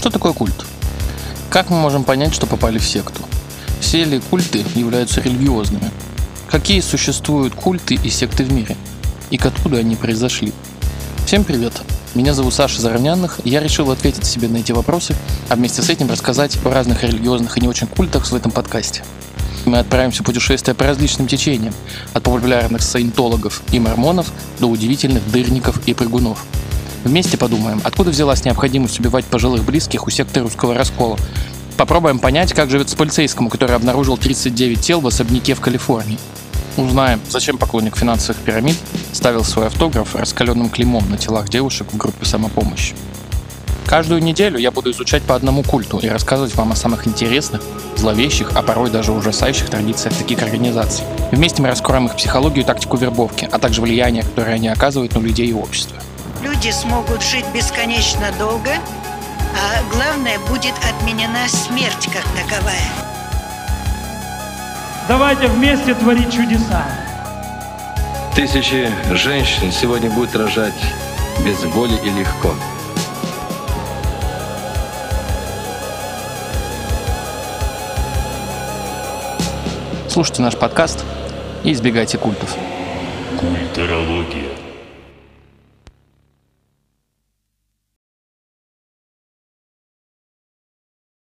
Что такое культ? Как мы можем понять, что попали в секту? Все ли культы являются религиозными? Какие существуют культы и секты в мире? И откуда они произошли? Всем привет! Меня зовут Саша Заровнянных, и я решил ответить себе на эти вопросы, а вместе с этим рассказать о разных религиозных и не очень культах в этом подкасте. Мы отправимся в путешествие по различным течениям, от популярных саентологов и мормонов до удивительных дырников и прыгунов. Вместе подумаем, откуда взялась необходимость убивать пожилых близких у секты русского раскола. Попробуем понять, как живется полицейскому, который обнаружил 39 тел в особняке в Калифорнии. Узнаем, зачем поклонник финансовых пирамид ставил свой автограф раскаленным клеймом на телах девушек в группе самопомощи. Каждую неделю я буду изучать по одному культу и рассказывать вам о самых интересных, зловещих, а порой даже ужасающих традициях таких организаций. Вместе мы раскроем их психологию и тактику вербовки, а также влияние, которое они оказывают на людей и общество. Люди смогут жить бесконечно долго, а главное, будет отменена смерть как таковая. Давайте вместе творить чудеса. Тысячи женщин сегодня будут рожать без боли и легко. Слушайте наш подкаст и избегайте культов. Культурология.